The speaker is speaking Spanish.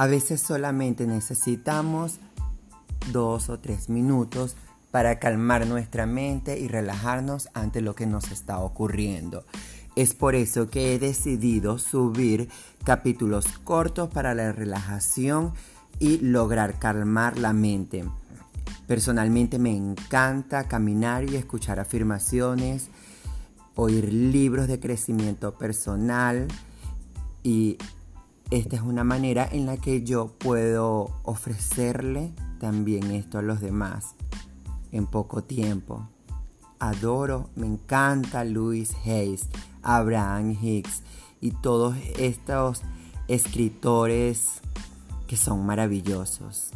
A veces solamente necesitamos dos o tres minutos para calmar nuestra mente y relajarnos ante lo que nos está ocurriendo. Es por eso que he decidido subir capítulos cortos para la relajación y lograr calmar la mente. Personalmente me encanta caminar y escuchar afirmaciones, oír libros de crecimiento personal y esta es una manera en la que yo puedo ofrecerle también esto a los demás en poco tiempo. Adoro, me encanta Louis Hayes, Abraham Hicks y todos estos escritores que son maravillosos.